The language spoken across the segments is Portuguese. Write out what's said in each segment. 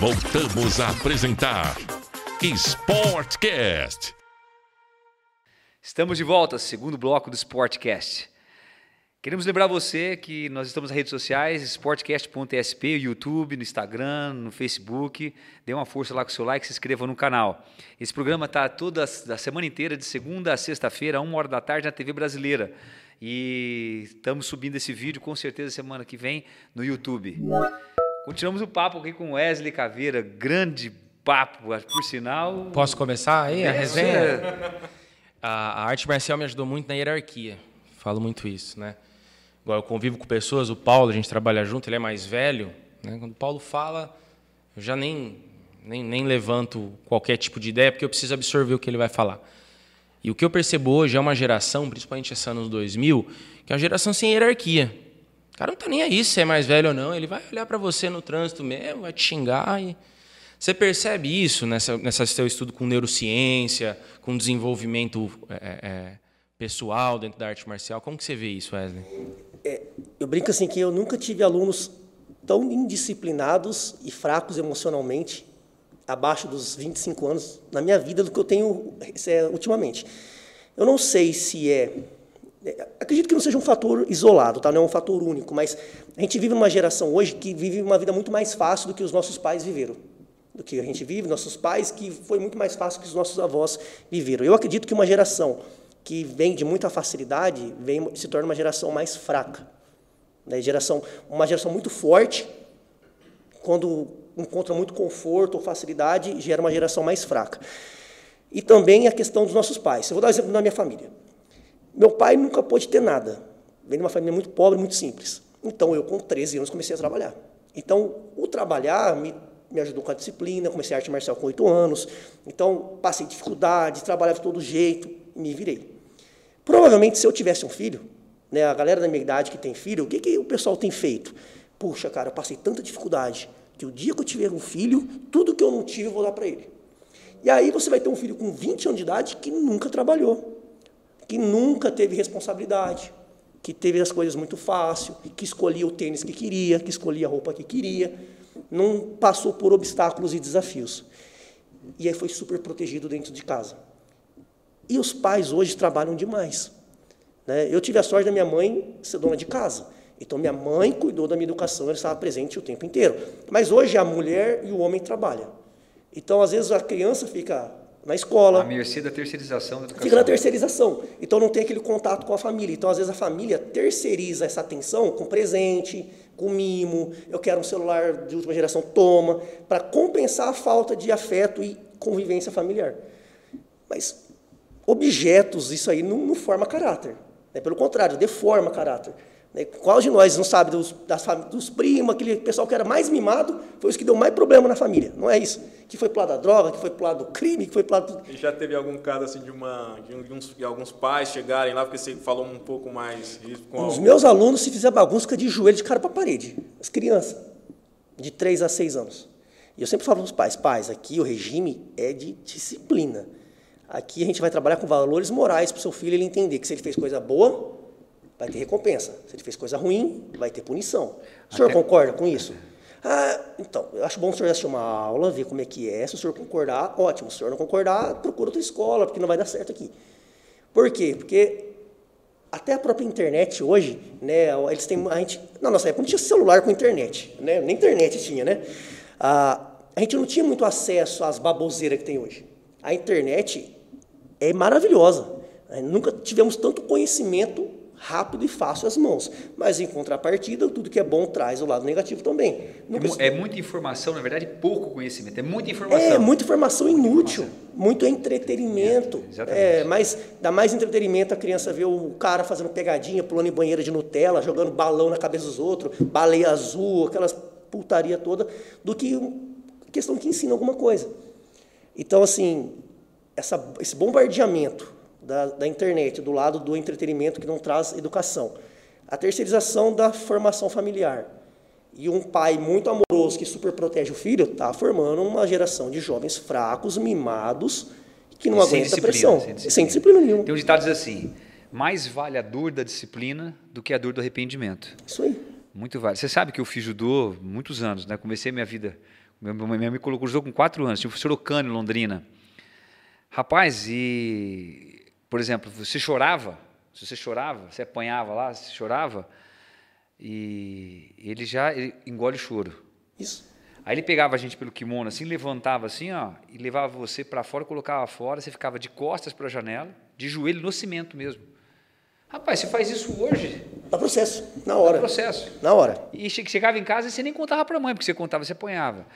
Voltamos a apresentar Sportcast. Estamos de volta, segundo bloco do Sportcast. Queremos lembrar você que nós estamos nas redes sociais, sportcast.sp, YouTube, no Instagram, no Facebook. Dê uma força lá com o seu like, se inscreva no canal. Esse programa está toda a semana inteira, de segunda a sexta-feira, uma hora da tarde, na TV Brasileira. E estamos subindo esse vídeo com certeza semana que vem no YouTube. Continuamos o papo aqui com Wesley Caveira, grande papo, por sinal. Posso começar aí a resenha? A, a arte marcial me ajudou muito na hierarquia. Falo muito isso, né? Igual eu convivo com pessoas, o Paulo, a gente trabalha junto, ele é mais velho. Né? Quando o Paulo fala, eu já nem, nem, nem levanto qualquer tipo de ideia, porque eu preciso absorver o que ele vai falar. E o que eu percebo hoje é uma geração, principalmente essa anos 2000, que é uma geração sem hierarquia. Cara não está nem aí se é mais velho ou não, ele vai olhar para você no trânsito mesmo, vai te xingar. E... Você percebe isso nessa, nessa seu estudo com neurociência, com desenvolvimento é, é, pessoal dentro da arte marcial? Como que você vê isso, Wesley? É, eu brinco assim que eu nunca tive alunos tão indisciplinados e fracos emocionalmente abaixo dos 25 anos na minha vida do que eu tenho é, ultimamente. Eu não sei se é, é, acredito que não seja um fator isolado, tá? Não é um fator único, mas a gente vive numa geração hoje que vive uma vida muito mais fácil do que os nossos pais viveram. Do que a gente vive, nossos pais, que foi muito mais fácil que os nossos avós viveram. Eu acredito que uma geração que vem de muita facilidade, vem, se torna uma geração mais fraca. Né? Geração, uma geração muito forte, quando encontra muito conforto ou facilidade, gera uma geração mais fraca. E também a questão dos nossos pais. Eu vou dar um exemplo da minha família. Meu pai nunca pôde ter nada. Vem de uma família muito pobre, muito simples. Então, eu, com 13 anos, comecei a trabalhar. Então, o trabalhar me, me ajudou com a disciplina, comecei a arte marcial com 8 anos. Então, passei dificuldades, trabalhava de todo jeito, me virei. Provavelmente, se eu tivesse um filho, né, a galera da minha idade que tem filho, o que, que o pessoal tem feito? Puxa, cara, eu passei tanta dificuldade que o dia que eu tiver um filho, tudo que eu não tive eu vou dar para ele. E aí você vai ter um filho com 20 anos de idade que nunca trabalhou, que nunca teve responsabilidade, que teve as coisas muito fácil, que escolhia o tênis que queria, que escolhia a roupa que queria, não passou por obstáculos e desafios. E aí foi super protegido dentro de casa. E os pais hoje trabalham demais. Né? Eu tive a sorte da minha mãe ser dona de casa. Então, minha mãe cuidou da minha educação, ela estava presente o tempo inteiro. Mas hoje a mulher e o homem trabalham. Então, às vezes, a criança fica na escola. A mercê da terceirização da educação. Fica na terceirização. Então, não tem aquele contato com a família. Então, às vezes, a família terceiriza essa atenção com presente, com mimo. Eu quero um celular de última geração, toma, para compensar a falta de afeto e convivência familiar. Mas objetos, isso aí não, não forma caráter. Né? Pelo contrário, deforma caráter. Né? Qual de nós não sabe dos, das, dos primos, aquele pessoal que era mais mimado, foi os que deu mais problema na família, não é isso? Que foi pro lado da droga, que foi pro lado do crime, que foi pro lado do... E já teve algum caso assim de, uma, de, uns, de alguns pais chegarem lá, porque você falou um pouco mais... Com Os meus alunos, se fizer bagunça, de joelho de cara para parede. As crianças, de 3 a 6 anos. E eu sempre falo para os pais, pais, aqui o regime é de disciplina. Aqui a gente vai trabalhar com valores morais para o seu filho ele entender que se ele fez coisa boa, vai ter recompensa. Se ele fez coisa ruim, vai ter punição. O senhor Até... concorda com isso? Ah, então, eu acho bom o senhor assistir uma aula, ver como é que é. Se o senhor concordar, ótimo. Se o senhor não concordar, procura outra escola, porque não vai dar certo aqui. Por quê? Porque até a própria internet hoje, né, eles têm a gente, na nossa época não tinha celular com internet, né? Nem internet tinha, né? Ah, a gente não tinha muito acesso às baboseiras que tem hoje. A internet é maravilhosa. Nunca tivemos tanto conhecimento rápido e fácil às mãos. Mas, em contrapartida, tudo que é bom traz o lado negativo também. Nunca... É muita informação, na verdade, pouco conhecimento. É muita informação. É, muita informação inútil. Muito entretenimento. É, mas dá mais entretenimento a criança ver o cara fazendo pegadinha, pulando em banheira de Nutella, jogando balão na cabeça dos outros, baleia azul, aquelas putaria toda, do que questão que ensina alguma coisa. Então, assim, essa, esse bombardeamento da, da internet do lado do entretenimento que não traz educação, a terceirização da formação familiar e um pai muito amoroso que super protege o filho está formando uma geração de jovens fracos, mimados, que não sem aguenta pressão, sem disciplina. sem disciplina nenhuma. Tem um ditado diz assim: mais vale a dor da disciplina do que a dor do arrependimento. Isso aí. Muito vale. Você sabe que eu fiz judô muitos anos, né? Comecei minha vida Minha mãe me colocou no com quatro anos, tinha o professor Ocano em Londrina. Rapaz, e, por exemplo, você chorava, se você chorava, você apanhava lá, você chorava, e ele já ele engole o choro. Isso. Aí ele pegava a gente pelo kimono assim, levantava assim, ó, e levava você para fora, colocava fora, você ficava de costas para a janela, de joelho no cimento mesmo. Rapaz, você faz isso hoje? Dá processo, na hora. Dá processo. Na hora. E chegava em casa e você nem contava para a mãe, porque você contava, você apanhava.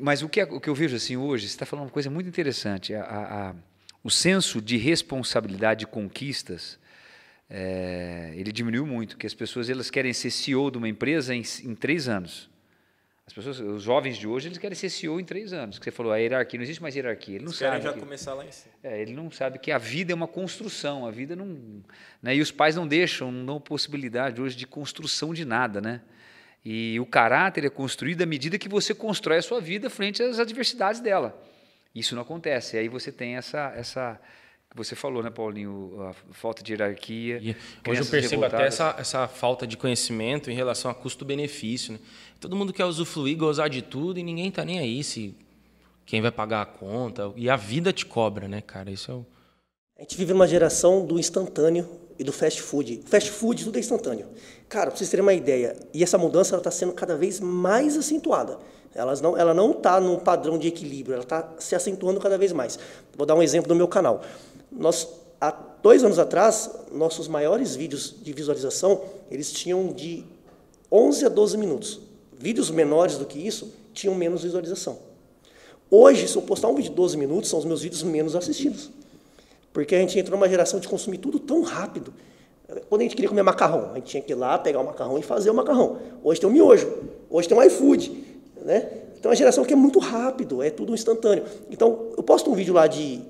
Mas o que, é, o que eu vejo assim hoje, você está falando uma coisa muito interessante. A, a, a, o senso de responsabilidade de conquistas, é, ele diminuiu muito, que as pessoas elas querem ser CEO de uma empresa em, em três anos. As pessoas, os jovens de hoje, eles querem ser CEO em três anos. Que você falou, a hierarquia, não existe mais hierarquia. Ele não sabe. já que- começar lá em cima. é, ele não sabe que a vida é uma construção, a vida não. Né? E os pais não deixam, não dão possibilidade hoje de construção de nada, né? E o caráter é construído à medida que você constrói a sua vida frente às adversidades dela. Isso não acontece. E aí você tem essa. essa que você falou, né, Paulinho? A falta de hierarquia. E hoje eu percebo até revoltadas. essa, essa falta de conhecimento em relação a custo-benefício. Né? Todo mundo quer usufruir, gozar de tudo e ninguém tá nem aí se quem vai pagar a conta. E a vida te cobra, né, cara? Isso é o. A gente vive numa geração do instantâneo e do fast food. Fast food, tudo é instantâneo. Cara, para vocês terem uma ideia, e essa mudança está sendo cada vez mais acentuada. Elas não, ela não está num padrão de equilíbrio, ela está se acentuando cada vez mais. Vou dar um exemplo do meu canal. Nós, há dois anos atrás, nossos maiores vídeos de visualização, eles tinham de 11 a 12 minutos. Vídeos menores do que isso tinham menos visualização. Hoje, se eu postar um vídeo de 12 minutos, são os meus vídeos menos assistidos. Porque a gente entrou numa geração de consumir tudo tão rápido. Quando a gente queria comer macarrão, a gente tinha que ir lá, pegar o macarrão e fazer o macarrão. Hoje tem o miojo, hoje tem o iFood. Né? Então é geração que é muito rápido, é tudo instantâneo. Então, eu posto um vídeo lá de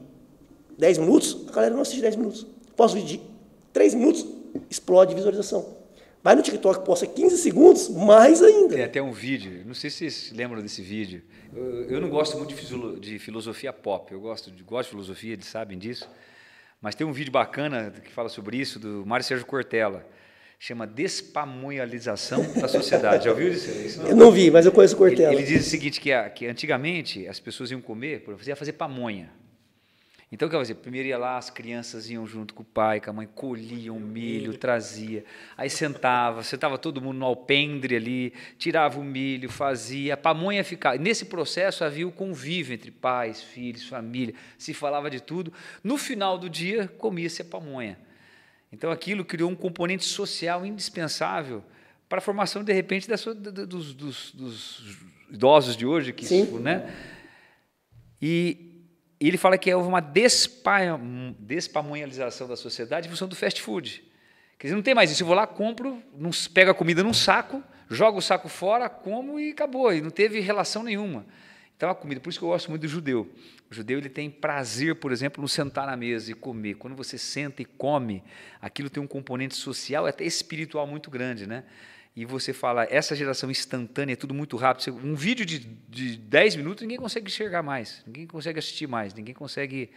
10 minutos, a galera não assiste 10 minutos. Posto um vídeo de 3 minutos, explode visualização. Vai no TikTok, posta 15 segundos, mais ainda. Tem até um vídeo, não sei se vocês lembram desse vídeo. Eu, eu não gosto muito de, de filosofia pop, eu gosto de, gosto de filosofia, eles sabem disso. Mas tem um vídeo bacana que fala sobre isso, do Mário Sérgio Cortella. Chama Despamunhalização da Sociedade. Já ouviu isso? isso não? Eu não vi, mas eu conheço o Ele, Cortella. ele diz o seguinte, que, a- que antigamente as pessoas iam comer, por exemplo, ia fazer pamonha. Então, o que eu ia fazer? Primeiro ia lá, as crianças iam junto com o pai, com a mãe, colhiam milho, trazia. Aí sentava, sentava todo mundo no alpendre ali, tirava o milho, fazia. A pamonha ficava. Nesse processo havia o convívio entre pais, filhos, família, se falava de tudo. No final do dia, comia-se a pamonha. Então, aquilo criou um componente social indispensável para a formação, de repente, da sua- dos, dos- dos idosos de hoje, que Sim. né? E ele fala que houve uma despa, da sociedade em função do fast food. Quer dizer, não tem mais isso. Eu vou lá, compro, não, pego a comida num saco, jogo o saco fora, como e acabou. E não teve relação nenhuma. Então, a comida, por isso que eu gosto muito do judeu. O judeu ele tem prazer, por exemplo, no sentar na mesa e comer. Quando você senta e come, aquilo tem um componente social até espiritual muito grande, né? E você fala, essa geração instantânea, é tudo muito rápido. Um vídeo de, de 10 minutos, ninguém consegue enxergar mais, ninguém consegue assistir mais, ninguém consegue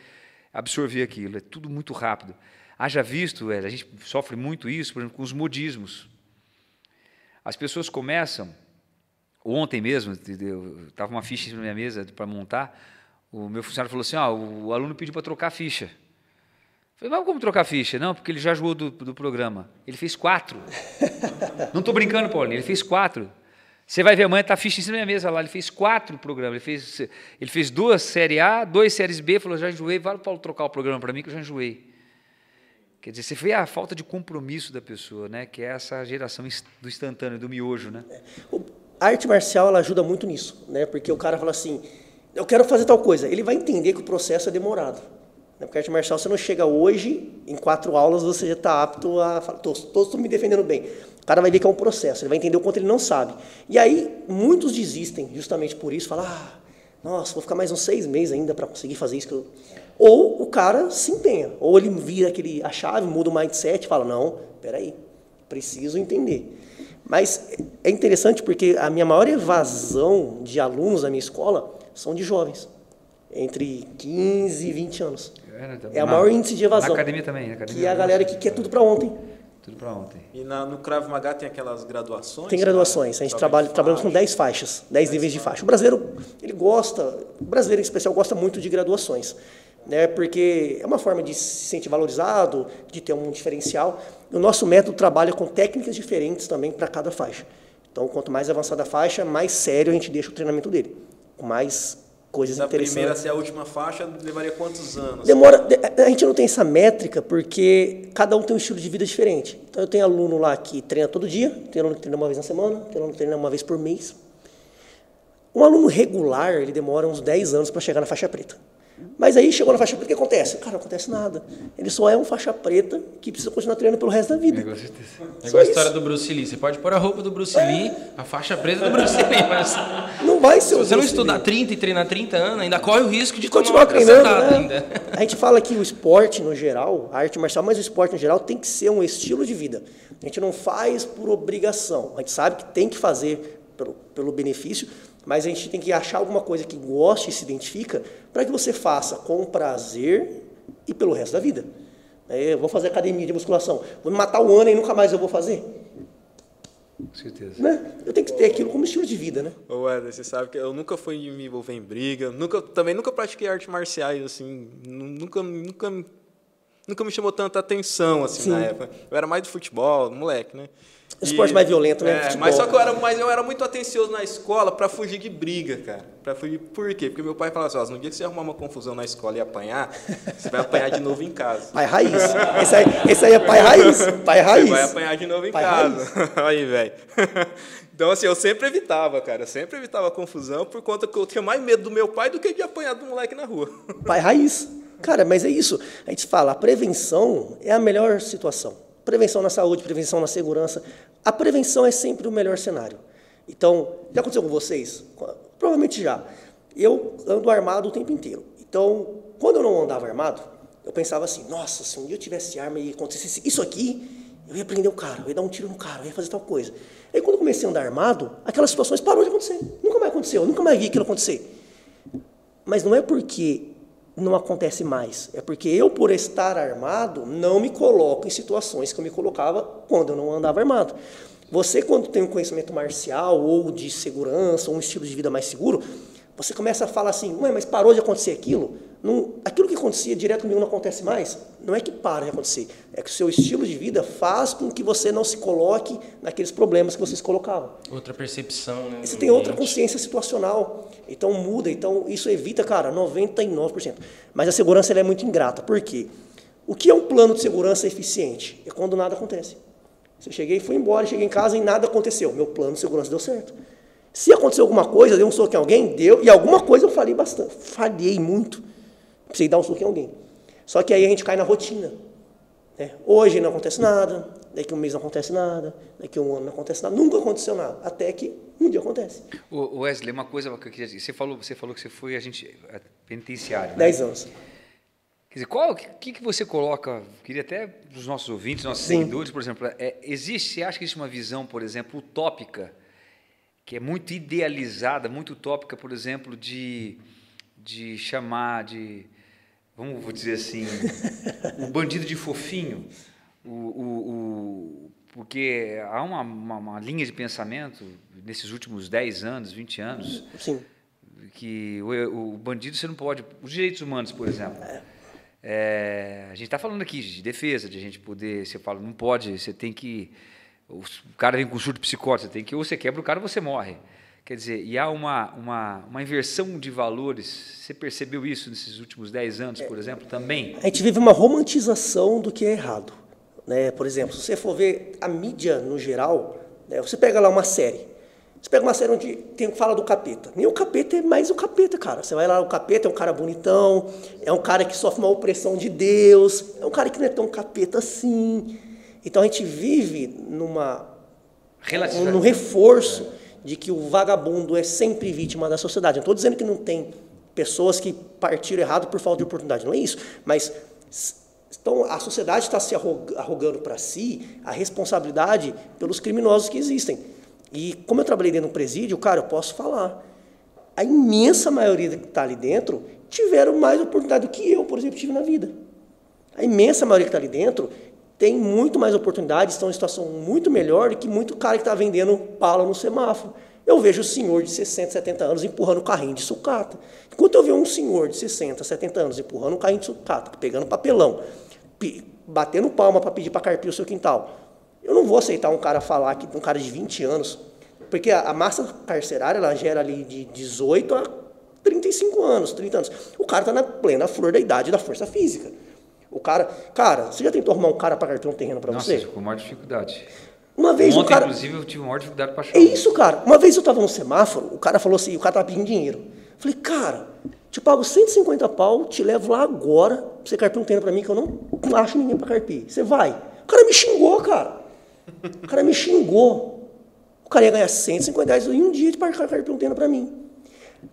absorver aquilo. É tudo muito rápido. Haja visto, a gente sofre muito isso, por exemplo, com os modismos. As pessoas começam, ontem mesmo, estava uma ficha na minha mesa para montar, o meu funcionário falou assim, ah, o aluno pediu para trocar a ficha. Eu Falei, mas como trocar a ficha? Não, porque ele já jogou do, do programa. Ele fez quatro. Não estou brincando, Paulinho, ele fez quatro. Você vai ver amanhã, está a ficha em cima da minha mesa lá. Ele fez quatro programas. Ele fez, ele fez duas série A, dois séries B, falou, já enjoei, vai Paulo trocar o programa para mim que eu já enjoei. Quer dizer, você vê a falta de compromisso da pessoa, né? Que é essa geração do instantâneo, do miojo, né? O- A arte marcial ela ajuda muito nisso, né? Porque o cara fala assim, eu quero fazer tal coisa. Ele vai entender que o processo é demorado. né? Porque a arte marcial você não chega hoje, em quatro aulas você já está apto a falar, todos estão me defendendo bem. O cara vai ver que é um processo, ele vai entender o quanto ele não sabe. E aí muitos desistem justamente por isso, falam, ah, nossa, vou ficar mais uns seis meses ainda para conseguir fazer isso. Que eu... Ou o cara se empenha, ou ele vira aquele, a chave, muda o mindset e fala, não, peraí, preciso entender. Mas é interessante porque a minha maior evasão de alunos da minha escola são de jovens, entre 15 e 20 anos. É a Na- maior índice de evasão. Na academia também. Na academia Que é a galera que quer tudo para ontem. Tudo para ontem. E na, no Krav Maga tem aquelas graduações? Tem graduações. A gente trabalha, de trabalhamos com faixa. 10 faixas, 10 níveis de faixa. O brasileiro, ele gosta, o brasileiro em especial gosta muito de graduações, né? Porque é uma forma de se sentir valorizado, de ter um diferencial. E o nosso método trabalha com técnicas diferentes também para cada faixa. Então, quanto mais avançada a faixa, mais sério a gente deixa o treinamento dele, com mais coisas Da primeira interessantes. até a última faixa levaria quantos anos? Demora, a gente não tem essa métrica porque cada um tem um estilo de vida diferente. Então eu tenho aluno lá que treina todo dia, tem aluno que treina uma vez na semana, tem aluno que treina uma vez por mês. Um aluno regular, ele demora uns 10 anos para chegar na faixa preta. Mas aí chegou na faixa preta, o que acontece? Cara, não acontece nada. Ele só é um faixa preta que precisa continuar treinando pelo resto da vida. É igual a história do Bruce Lee. Você pode pôr a roupa do Bruce Lee, a faixa preta do Bruce Lee, mas Não vai ser se você não Bruce estudar Lee. 30 e treinar 30 anos, ainda corre o risco de continuar treinando. Né? ainda. A gente fala que o esporte no geral, a arte marcial, mas o esporte no geral tem que ser um estilo de vida. A gente não faz por obrigação. A gente sabe que tem que fazer pelo, pelo benefício, mas a gente tem que achar alguma coisa que goste e se identifica para que você faça com prazer e pelo resto da vida. É, Eu vou fazer academia de musculação, vou me matar o ano e nunca mais eu vou fazer. Com certeza. Né? Eu tenho que ter aquilo como estilo de vida, né? Ô, Wesley, você sabe que eu nunca fui me envolver em briga, nunca, também nunca pratiquei artes marciais, assim, nu- nunca, nunca, nunca me chamou tanta atenção, assim, Sim. na época. Eu era mais do futebol, moleque, né? Esporte mais violento, né? É, Futebol. mas só que eu era, mas eu era muito atencioso na escola pra fugir de briga, cara. Pra fugir, por quê? Porque meu pai falava assim, ó, no dia que você arrumar uma confusão na escola e apanhar, você vai apanhar de novo em casa. Pai raiz. Esse aí, esse aí é pai raiz. Pai raiz. Você vai apanhar de novo em Pai casa. Aí, velho. Então, assim, eu sempre evitava, cara. Eu sempre evitava confusão por conta que eu tinha mais medo do meu pai do que de apanhar do moleque na rua. Pai raiz. Cara, mas é isso. A gente fala, a prevenção é a melhor situação. Prevenção na saúde, prevenção na segurança. A prevenção é sempre o melhor cenário. Então, já aconteceu com vocês? Provavelmente já. Eu ando armado o tempo inteiro. Então, quando eu não andava armado, eu pensava assim, nossa, se um dia eu tivesse arma e acontecesse isso aqui, eu ia prender o cara, eu ia dar um tiro no cara, eu ia fazer tal coisa. Aí quando eu comecei a andar armado, aquelas situações parou de acontecer. Nunca mais aconteceu, eu nunca mais vi aquilo acontecer. Mas não é porque não acontece mais. É porque eu, por estar armado, não me coloco em situações que eu me colocava quando eu não andava armado. Você, quando tem um conhecimento marcial ou de segurança, ou um estilo de vida mais seguro, você começa a falar assim, mas parou de acontecer aquilo? Não, aquilo que acontecia direto comigo não acontece mais? Não é que para de acontecer, é que o seu estilo de vida faz com que você não se coloque naqueles problemas que você se colocava. Outra percepção, né? Você tem outra consciência situacional. Então muda. Então isso evita, cara, 99%. Mas a segurança é muito ingrata. Por quê? O que é um plano de segurança eficiente? É quando nada acontece. Você cheguei, fui embora, cheguei em casa e nada aconteceu. Meu plano de segurança deu certo. Se aconteceu alguma coisa, deu um soco em alguém, deu. E alguma coisa eu falhei bastante. Falhei muito. Precisei dar um soco em alguém. Só que aí a gente cai na rotina. né? Hoje não acontece nada, daqui um mês não acontece nada, daqui um ano não acontece nada. Nunca aconteceu nada. Até que um dia acontece. Ô, Wesley, uma coisa que eu queria dizer. Você falou, você falou que você foi agente penitenciário. né? Dez anos. Quer dizer, qual, o que, que você coloca, queria até para os nossos ouvintes, nossos Sim. seguidores, por exemplo, é, existe, você acha que existe uma visão, por exemplo, utópica, que é muito idealizada, muito utópica, por exemplo, de, de chamar de, vamos vou dizer assim, o bandido de fofinho, o, o, o- porque há uma, uma, uma linha de pensamento nesses últimos 10 anos, 20 anos, Sim. que o, o bandido você não pode. Os direitos humanos, por exemplo. É, a gente está falando aqui de defesa, de a gente poder. Você fala, não pode, você tem que. O cara vem com surto psicótico, você tem que. Ou você quebra o cara ou você morre. Quer dizer, e há uma, uma, uma inversão de valores. Você percebeu isso nesses últimos 10 anos, por exemplo, também? A gente vive uma romantização do que é errado. Né? Por exemplo, se você for ver a mídia no geral, né? você pega lá uma série. Você pega uma série onde tem, fala do capeta. Nem o capeta é mais o capeta, cara. Você vai lá, o capeta é um cara bonitão, é um cara que sofre uma opressão de Deus, é um cara que não é tão capeta assim. Então a gente vive numa Relativamente. no reforço de que o vagabundo é sempre vítima da sociedade. Não estou dizendo que não tem pessoas que partiram errado por falta de oportunidade, não é isso. Mas então, a sociedade está se arrog- arrogando para si a responsabilidade pelos criminosos que existem. E como eu trabalhei dentro do presídio, cara, eu posso falar. A imensa maioria que está ali dentro tiveram mais oportunidade do que eu, por exemplo, tive na vida. A imensa maioria que está ali dentro têm muito mais oportunidades, estão em situação muito melhor do que muito cara que está vendendo pala no semáforo. Eu vejo o senhor de 60, 70 anos empurrando o carrinho de sucata. Enquanto eu vejo um senhor de 60, 70 anos empurrando um carrinho de sucata, pegando papelão, batendo palma para pedir para carpir o seu quintal, eu não vou aceitar um cara falar que um cara de 20 anos, porque a, massa carcerária ela gera ali de 18 a 35 anos, 30 anos. O cara está na plena flor da idade da força física. O cara, cara, você já tentou arrumar um cara para carpir um terreno para você? Nossa, com maior dificuldade. Uma vez Ontem, o cara. inclusive, eu tive maior dificuldade para achar. É isso, cara. Uma vez eu estava no semáforo, o cara falou assim, o cara estava pedindo dinheiro. Eu falei, cara, te pago 150 pau, te levo lá agora, pra você carpir um terreno para mim que eu não, não acho ninguém para carpir. Você vai. O cara me xingou, cara. O cara me xingou. O cara ia ganhar 150 reais em um dia de carpir um terreno para mim.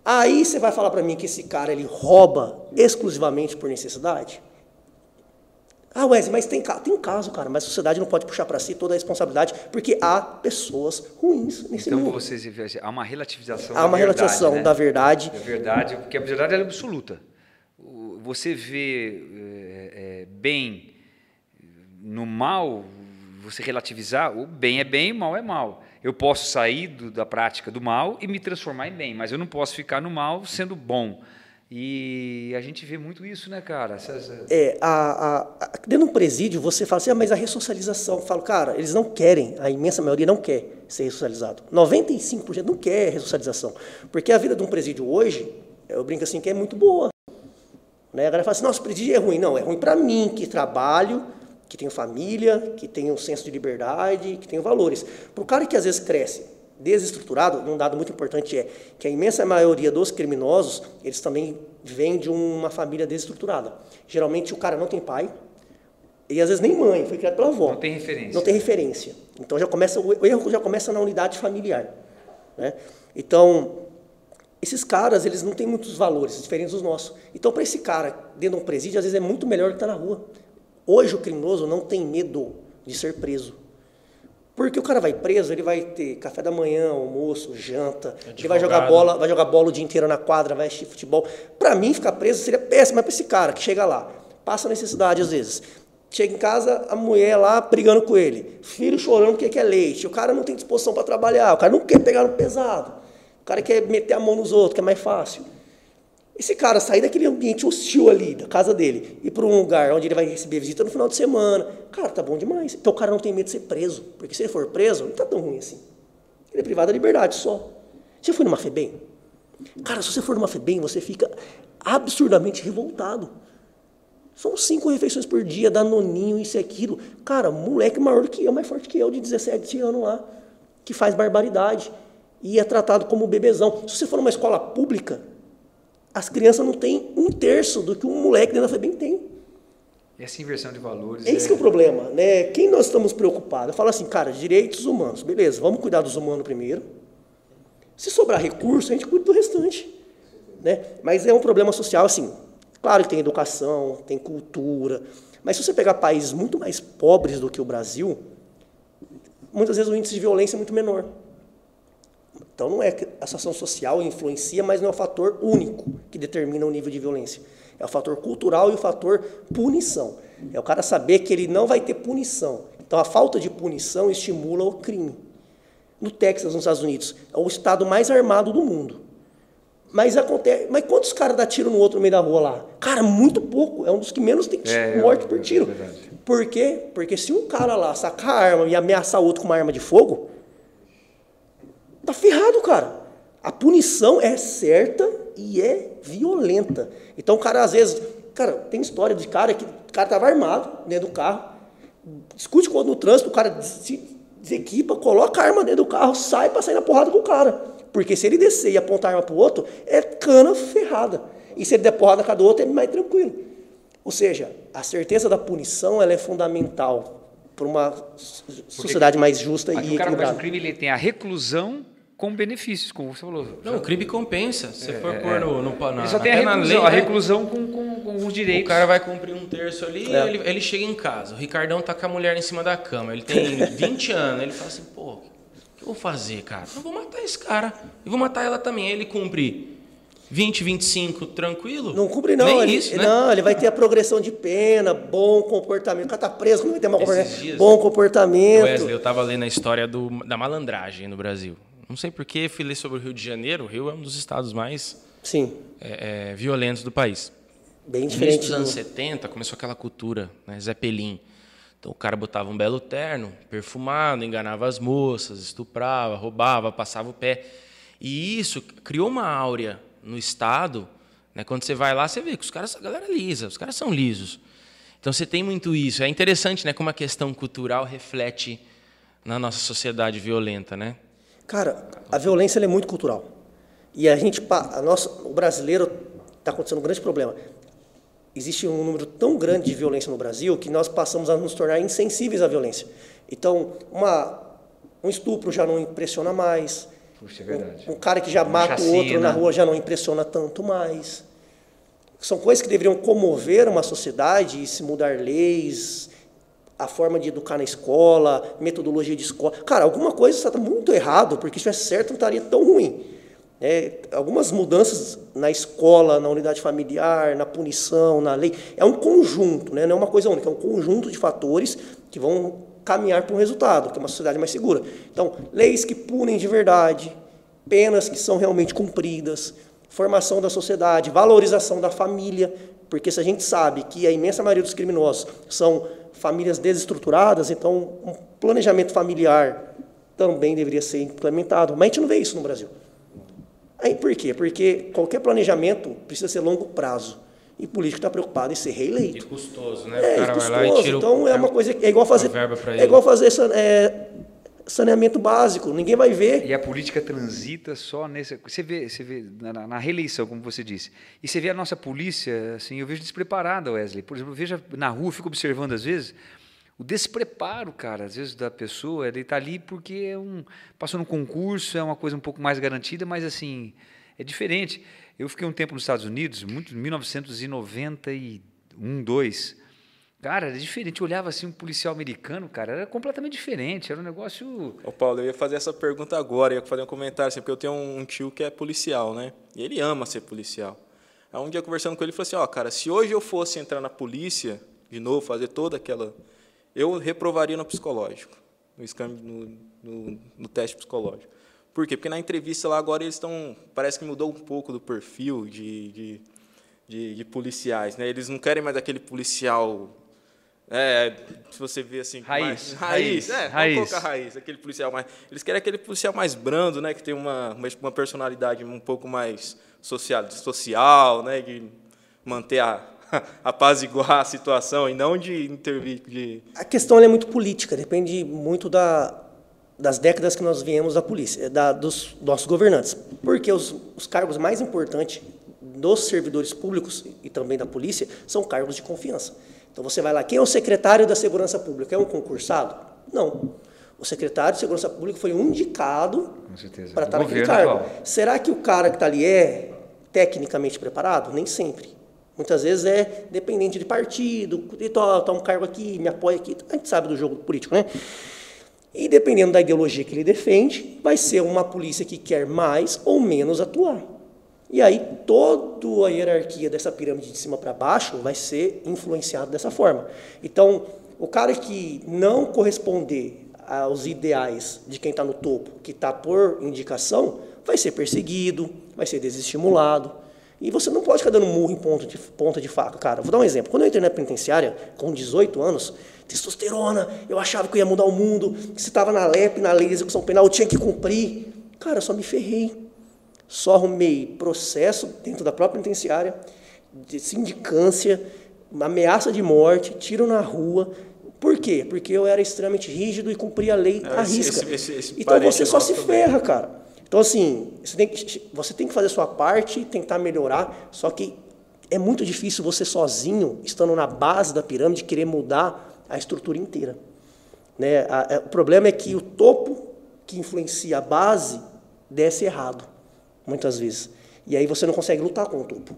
Aí você vai falar para mim que esse cara ele rouba exclusivamente por necessidade? Ah, Wesley, mas tem, tem caso, cara, mas a sociedade não pode puxar para si toda a responsabilidade, porque há pessoas ruins nesse então, mundo. Então, vocês há uma relativização Há uma da relativização verdade, né? da verdade. Da verdade, porque a verdade é absoluta. Você vê é, é, bem no mal, você relativizar, o bem é bem, o mal é mal. Eu posso sair do, da prática do mal e me transformar em bem, mas eu não posso ficar no mal sendo bom. E a gente vê muito isso, né, cara? É, a, a, dentro de um presídio, você fala assim, ah, mas a ressocialização. Eu falo, cara, eles não querem, a imensa maioria não quer ser ressocializado. 95% não quer ressocialização. Porque a vida de um presídio hoje, eu brinco assim, que é muito boa. Né? A galera fala assim, nossa, o presídio é ruim. Não, é ruim para mim, que trabalho, que tenho família, que tenho um senso de liberdade, que tenho valores. Para o cara que às vezes cresce desestruturado, um dado muito importante é que a imensa maioria dos criminosos, eles também vêm de uma família desestruturada. Geralmente o cara não tem pai, e às vezes nem mãe, foi criado pela avó. Não tem referência. Não tem referência. Então já começa o erro já começa na unidade familiar, né? Então, esses caras, eles não têm muitos valores diferentes dos nossos. Então, para esse cara, dentro de um presídio, às vezes é muito melhor que estar tá na rua. Hoje o criminoso não tem medo de ser preso. Porque o cara vai preso, ele vai ter café da manhã, almoço, janta, Advogado. ele vai jogar bola, vai jogar bola o dia inteiro na quadra, vai assistir futebol. Para mim, ficar preso seria péssimo, mas para esse cara que chega lá, passa necessidade às vezes. Chega em casa, a mulher lá brigando com ele, filho chorando porque quer leite, o cara não tem disposição para trabalhar, o cara não quer pegar no pesado, o cara quer meter a mão nos outros, que é mais fácil. Esse cara sair daquele ambiente hostil ali, da casa dele, e para um lugar onde ele vai receber visita no final de semana, cara, tá bom demais. Então o cara não tem medo de ser preso, porque se ele for preso, não tá tão ruim assim. Ele é privado da liberdade só. Você foi numa FEBEM? Cara, se você for numa FEBEM, você fica absurdamente revoltado. São cinco refeições por dia, danoninho, isso e aquilo. Cara, moleque maior que eu, mais forte que eu, de 17 anos lá, que faz barbaridade. E é tratado como bebezão. Se você for numa escola pública, as crianças não têm um terço do que um moleque dentro da FEBEM tem. Essa inversão de valores. É isso é... que é o problema, né? Quem nós estamos preocupados? Eu falo assim, cara, direitos humanos. Beleza, vamos cuidar dos humanos primeiro. Se sobrar recurso, a gente cuida do restante. Né? Mas é um problema social, assim. Claro que tem educação, tem cultura. Mas se você pegar países muito mais pobres do que o Brasil, muitas vezes o índice de violência é muito menor. Então não é que a situação social influencia, mas não é o fator único que determina o nível de violência. É o fator cultural e o fator punição. É o cara saber que ele não vai ter punição. Então a falta de punição estimula o crime. No Texas, nos Estados Unidos, é o estado mais armado do mundo. Mas acontece, mas quantos caras dá tiro no outro no meio da rua lá? Cara, muito pouco. É um dos que menos tem é, morte é, por tiro. É por quê? Porque se um cara lá sacar a arma e ameaçar o outro com uma arma de fogo, Tá ferrado, cara. A punição é certa e é violenta. Então o cara, às vezes, cara, tem história de cara que o cara tava armado dentro do carro, discute com no trânsito, o cara se desequipa, coloca a arma dentro do carro, sai para sair na porrada com o cara. Porque se ele descer e apontar a arma para o outro, é cana ferrada. E se ele der porrada com a do outro, é mais tranquilo. Ou seja, a certeza da punição ela é fundamental para uma sociedade mais justa e equilibrada. O cara faz um crime, ele tem a reclusão com benefícios, como você falou. Não, o crime compensa. Se é, for é, pôr no, no, na, só tem a reclusão, lei, a reclusão com, com, com, os direitos. O cara vai cumprir um terço ali é. ele, ele chega em casa. O Ricardão tá com a mulher em cima da cama. Ele tem 20 anos. Ele fala assim, pô, o que eu vou fazer, cara? Eu vou matar esse cara. E vou matar ela também. Aí ele cumpre 20, 25, tranquilo? Não cumpre, não. Nem ele, isso, né? Não, ele vai ter a progressão de pena, bom comportamento. O cara tá preso, não vai ter uma Esses comportamento. dias- Bom comportamento. Wesley, eu tava lendo a história do, da malandragem no Brasil. Não sei por que fui ler sobre o Rio de Janeiro. O Rio é um dos estados mais é, é, violentos do país. bem diferente. do- anos 70 começou aquela cultura, né? Zé Pelim. Então o cara botava um belo terno, perfumado, enganava as moças, estuprava, roubava, passava o pé. E isso criou uma áurea no estado, né? Quando você vai lá, você vê que os caras, a galera é lisa, os caras são lisos. Então você tem muito isso. É interessante, né, como a questão cultural reflete na nossa sociedade violenta, né? Cara, a violência é muito cultural. E a gente, a nossa, o brasileiro está acontecendo um grande problema. Existe um número tão grande de violência no Brasil que nós passamos a nos tornar insensíveis à violência. Então, uma, um estupro já não impressiona mais. Puxa, é verdade. Um, um cara que já mata o outro chacina. na rua já não impressiona tanto mais. São coisas que deveriam comover uma sociedade e se mudar leis, a forma de educar na escola, metodologia de escola. Cara, alguma coisa está muito errado, porque se tivesse certo não estaria tão ruim. É, algumas mudanças na escola, na unidade familiar, na punição, na lei, é um conjunto, né? não é uma coisa única, é um conjunto de fatores que vão caminhar para um resultado, que é uma sociedade mais segura. Então, leis que punem de verdade, penas que são realmente cumpridas, formação da sociedade, valorização da família, porque se a gente sabe que a imensa maioria dos criminosos são famílias desestruturadas, então um planejamento familiar também deveria ser implementado. Mas a gente não vê isso no Brasil. Aí por quê? Porque qualquer planejamento precisa ser longo prazo. E político está preocupado em ser E reeleito. custoso, né? É, o cara vai lá e custoso. tira o- Então é uma coisa é igual fazer é igual fazer san- é, saneamento básico. Ninguém vai ver. E a política transita só nesse. Você vê, você vê na, na- reeleição, como você disse. E você vê a nossa polícia, assim, eu vejo despreparada, Wesley. Por exemplo, eu vejo na rua, eu fico observando às vezes o despreparo, cara, às vezes da pessoa. Ele está ali porque é um, passou num concurso, é uma coisa um pouco mais garantida, mas assim, é diferente. Eu fiquei um tempo nos Estados Unidos, muito, 1991, 2. Cara, era diferente. Eu olhava assim um policial americano, cara, era completamente diferente. Era um negócio. Ô Paulo, eu ia fazer essa pergunta agora, ia fazer um comentário, assim, porque eu tenho um tio que é policial, né? E ele ama ser policial. Aí um dia conversando com ele, ele falou assim, ó, cara, se hoje eu fosse entrar na polícia, de novo, fazer toda aquela... Eu reprovaria no psicológico, no, no, no, no teste psicológico. Por quê? Porque na entrevista lá agora eles estão... Parece que mudou um pouco do perfil de, de, de, de policiais, né? Eles não querem mais aquele policial... É, se você vê assim... Raiz, mais- raiz, raiz, é, raiz. colocar raiz, aquele policial mais. Eles querem aquele policial mais brando, né? Que tem uma, uma, uma personalidade um pouco mais social, social né? De manter a, apaziguar a situação e não de intervir. De... A questão ela é muito política, depende muito da, das décadas que nós viemos da polícia, da, dos nossos governantes. Porque os, os cargos mais importantes dos servidores públicos e também da polícia são cargos de confiança. Então você vai lá, quem é o secretário da Segurança Pública? É um concursado? Não. O secretário de Segurança Pública foi um indicado para estar naquele cargo. atual. Será que o cara que está ali é tecnicamente preparado? Nem sempre. Muitas vezes é dependente de partido, e toma um cargo aqui, me apoia aqui. A gente sabe do jogo político, né? E dependendo da ideologia que ele defende, vai ser uma polícia que quer mais ou menos atuar. E aí toda a hierarquia dessa pirâmide de cima para baixo vai ser influenciada dessa forma. Então, o cara que não corresponder aos ideais de quem está no topo, que está por indicação, vai ser perseguido, vai ser desestimulado. E você não pode ficar dando murro em ponta de, ponta de faca, cara. Vou dar um exemplo. Quando eu entrei na penitenciária, com 18 anos, testosterona, eu achava que eu ia mudar o mundo, que se estava na LEP, na lei de execução penal, eu tinha que cumprir. Cara, só me ferrei. Só arrumei processo dentro da própria penitenciária, de sindicância, uma ameaça de morte, tiro na rua. Por quê? Porque eu era extremamente rígido e cumpria a lei É, à esse- risca. esse- esse- então você só nosso se também. ferra, cara. Então, assim, você tem, que, você tem que fazer a sua parte, tentar melhorar, só que é muito difícil você sozinho, estando na base da pirâmide, querer mudar a estrutura inteira. Né? A- o problema é que o topo que influencia a base desce errado, muitas vezes. E aí você não consegue lutar com o topo,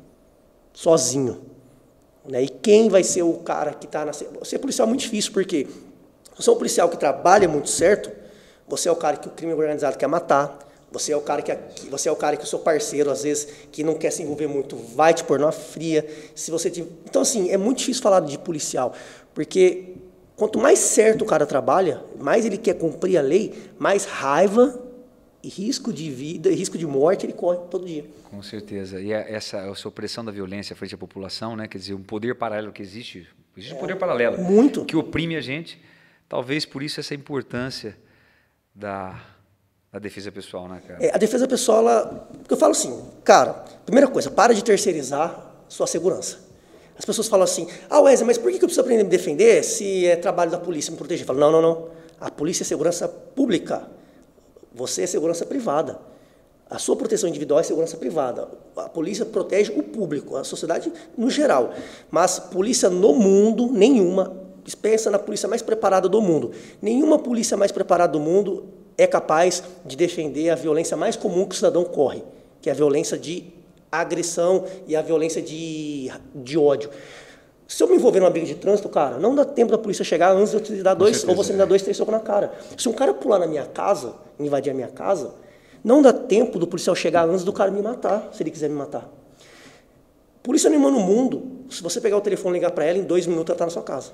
sozinho. Né? E quem vai ser o cara que está na. Ser policial é muito difícil, porque você é um policial que trabalha muito certo, você é o cara que o crime organizado quer matar, Você é o cara que você é o cara que o seu parceiro às vezes que não quer se envolver muito vai te pôr numa fria. Se você te... então assim é muito difícil falar de policial porque quanto mais certo o cara trabalha, mais ele quer cumprir a lei, mais raiva risco de vida, risco de morte ele corre todo dia. Com certeza. E é essa, essa opressão da violência frente à população, né? Quer dizer, um poder paralelo que existe, existe um poder paralelo muito que oprime a gente. Talvez por isso essa importância da a defesa pessoal, né, cara? É, a defesa pessoal, ela, eu falo assim, cara, primeira coisa, para de terceirizar sua segurança. As pessoas falam assim, ah, Wesley, mas por que eu preciso aprender a me defender se é trabalho da polícia me proteger? Eu falo, não, não, não. A polícia é segurança pública. Você é segurança privada. A sua proteção individual é segurança privada. A polícia protege o público, a sociedade no geral. Mas polícia no mundo, nenhuma, pensa na polícia mais preparada do mundo. Nenhuma polícia mais preparada do mundo é capaz de defender a violência mais comum que o cidadão corre, que é a violência de agressão e a violência de, de ódio. Se eu me envolver numa briga de trânsito, cara, não dá tempo da polícia chegar antes de eu te dar dois, ou você me dar dois, três socos na cara. Se um cara pular na minha casa, invadir a minha casa, não dá tempo do policial chegar antes do cara me matar, se ele quiser me matar. Polícia nenhuma no mundo, se você pegar o telefone e ligar para ela, em dois minutos ela está na sua casa.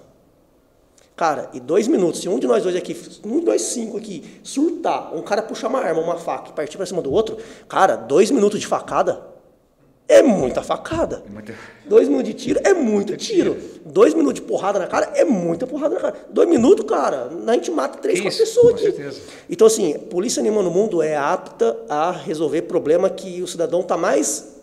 Cara, e dois minutos, se um de nós dois aqui, um de nós cinco aqui, surtar, um cara puxar uma arma, uma faca e partir para cima do outro, cara, dois minutos de facada é muita facada. É muita... Dois minutos de tiro é muito tiro. Dois minutos de porrada na cara é muita porrada na cara. Dois minutos, cara, a gente mata três, Isso, quatro pessoas aqui. Certeza. Então, assim, polícia nenhuma no mundo é apta a resolver problema que o cidadão está mais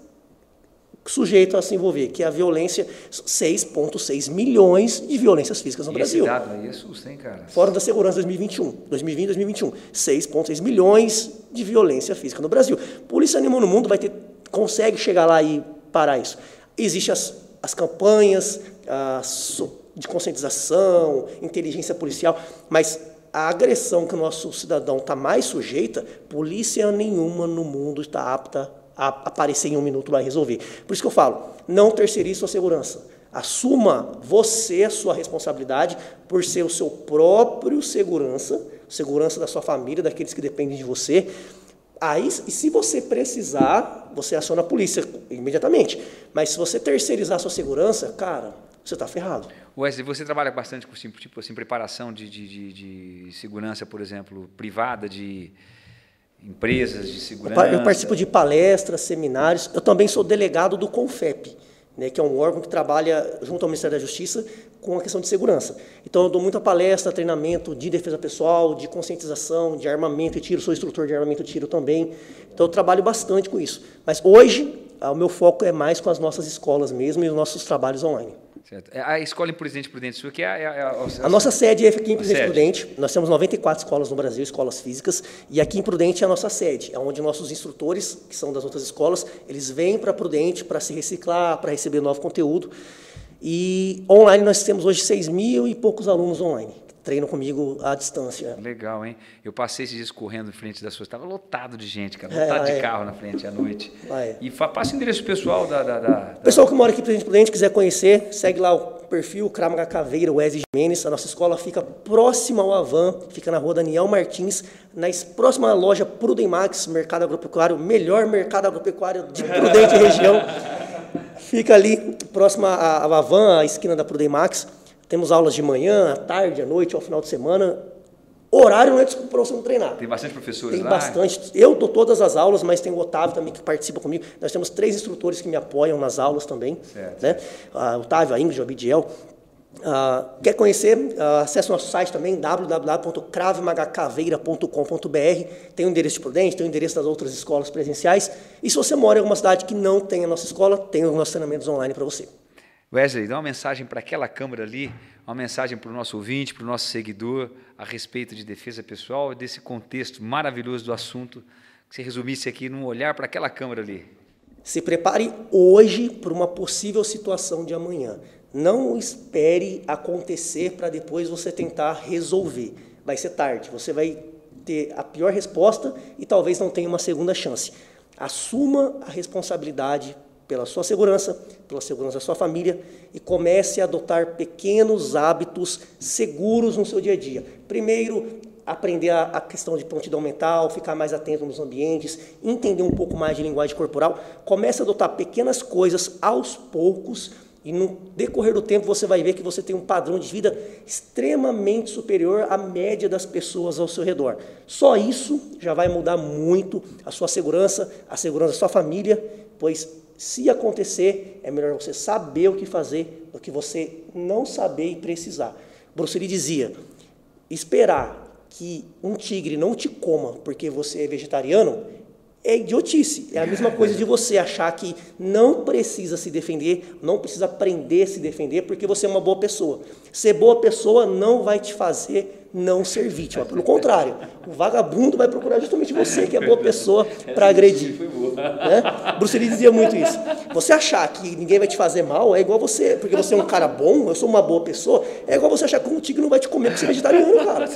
sujeito a se envolver, que é a violência, 6,6 milhões de violências físicas no e Brasil. Esse dado aí assusta, hein, cara? Fora da segurança 2021, 2020 2021, 6,6 milhões de violência física no Brasil. Polícia nenhuma no mundo vai ter, consegue chegar lá e parar isso. Existem as, as campanhas as, de conscientização, inteligência policial, mas a agressão que o nosso cidadão está mais sujeita, polícia nenhuma no mundo está apta a aparecer em um minuto lá e resolver. Por isso que eu falo, não terceirize sua segurança. Assuma você a sua responsabilidade por ser o seu próprio segurança, segurança da sua família, daqueles que dependem de você. Aí, e se você precisar, você aciona a polícia imediatamente. Mas se você terceirizar a sua segurança, cara, você está ferrado. Wesley, você trabalha bastante com tipo assim, preparação de, de, de, de segurança, por exemplo, privada, de empresas de segurança? Eu participo de palestras, seminários. Eu também sou delegado do CONFEP, né, que é um órgão que trabalha junto ao Ministério da Justiça com a questão de segurança. Então, eu dou muita palestra, treinamento de defesa pessoal, de conscientização, de armamento e tiro. Sou instrutor de armamento e tiro também. Então, eu trabalho bastante com isso. Mas hoje, o meu foco é mais com as nossas escolas mesmo e os nossos trabalhos online. Certo. É a escola em Presidente Prudente Sul, que é, é, é a, a, a, nossa sede é aqui em Presidente. Prudente. Nós temos 94 escolas no Brasil, escolas físicas, e aqui em Prudente é a nossa sede, é onde nossos instrutores, que são das outras escolas, eles vêm para Prudente para se reciclar, para receber novo conteúdo. E online nós temos hoje 6 mil e poucos alunos online treinam comigo à distância. Legal, hein? Eu passei esses dias correndo em frente das suas, estava lotado de gente, cara, é, lotado é, de carro na frente à noite. É. E passa o endereço pessoal da, da, da, Pessoal que mora aqui Presidente Prudente, quiser conhecer, segue lá o perfil Cramaga Caveira Wesley Jimenez. A nossa escola fica próxima ao Avan, fica na rua Daniel Martins, na próxima loja Prudemax, Mercado Agropecuário, melhor mercado agropecuário de Prudente região. Fica ali, próxima ao Avan, a esquina da Prudemax. Temos aulas de manhã, à tarde, à noite, ao final de semana. Horário não é desculpa para você não treinar. Tem bastante professores tem lá? Tem bastante. Eu dou todas as aulas, mas tem o Otávio também que participa comigo. Nós temos três instrutores que me apoiam nas aulas também. Certo. Né? Uh, Otávio, a Ingrid, o Abidiel. Uh, quer conhecer? Uh, acesse nosso site também, www.cravemagacaveira.com.br. Tem o endereço de Prudente, tem o endereço das outras escolas presenciais. E se você mora em alguma cidade que não tem a nossa escola, tem os nossos treinamentos online para você. Wesley, dá uma mensagem para aquela câmera ali, uma mensagem para o nosso ouvinte, para o nosso seguidor, a respeito de defesa pessoal desse contexto maravilhoso do assunto, que você resumisse aqui num olhar para aquela câmera ali. Se prepare hoje para uma possível situação de amanhã. Não espere acontecer para depois você tentar resolver. Vai ser tarde, você vai ter a pior resposta e talvez não tenha uma segunda chance. Assuma a responsabilidade pela sua segurança, pela segurança da sua família e comece a adotar pequenos hábitos seguros no seu dia a dia. Primeiro, aprender a, a, questão de prontidão mental, ficar mais atento nos ambientes, entender um pouco mais de linguagem corporal. Comece a adotar pequenas coisas aos poucos e no decorrer do tempo você vai ver que você tem um padrão de vida extremamente superior à média das pessoas ao seu redor. Só isso já vai mudar muito a sua segurança, a segurança da sua família, pois se acontecer, é melhor você saber o que fazer do que você não saber e precisar. Bruce Lee dizia: esperar que um tigre não te coma porque você é vegetariano é idiotice. É a mesma coisa de você achar que não precisa se defender, não precisa aprender a se defender porque você é uma boa pessoa. Ser boa pessoa não vai te fazer não ser vítima. Pelo contrário, o vagabundo vai procurar justamente você, que é boa pessoa, para agredir. Né? Bruce Lee dizia muito isso. Você achar que ninguém vai te fazer mal é igual você, porque você é um cara bom, eu sou uma boa pessoa, é igual você achar que um tigre não vai te comer porque você é vegetariano, cara.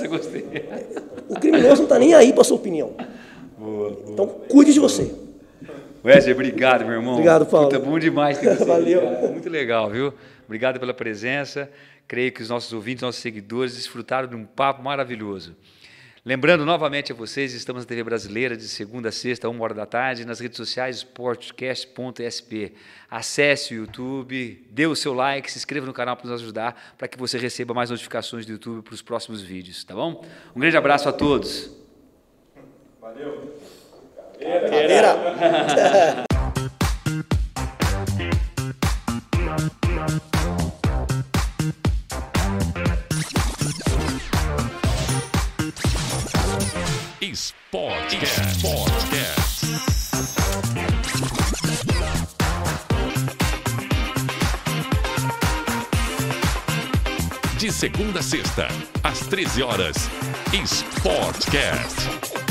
O criminoso não está nem aí para sua opinião. Boa, boa. Então, cuide de você. Wesley, obrigado, meu irmão. Obrigado, Paulo. Puta, bom demais ter você. Valeu. Muito legal, viu? Obrigado pela presença. Creio que os nossos ouvintes, nossos seguidores desfrutaram de um papo maravilhoso. Lembrando novamente a vocês, estamos na TV Brasileira de segunda a sexta, uma hora da tarde, nas redes sociais sportcast.sp. Acesse o YouTube, dê o seu like, se inscreva no canal para nos ajudar, para que você receba mais notificações do YouTube para os próximos vídeos, tá bom? Um grande abraço a todos. Valeu. Cadeira. Cadeira. Sportcast. Sportcast. De segunda a sexta, às 13 horas, Sportcast.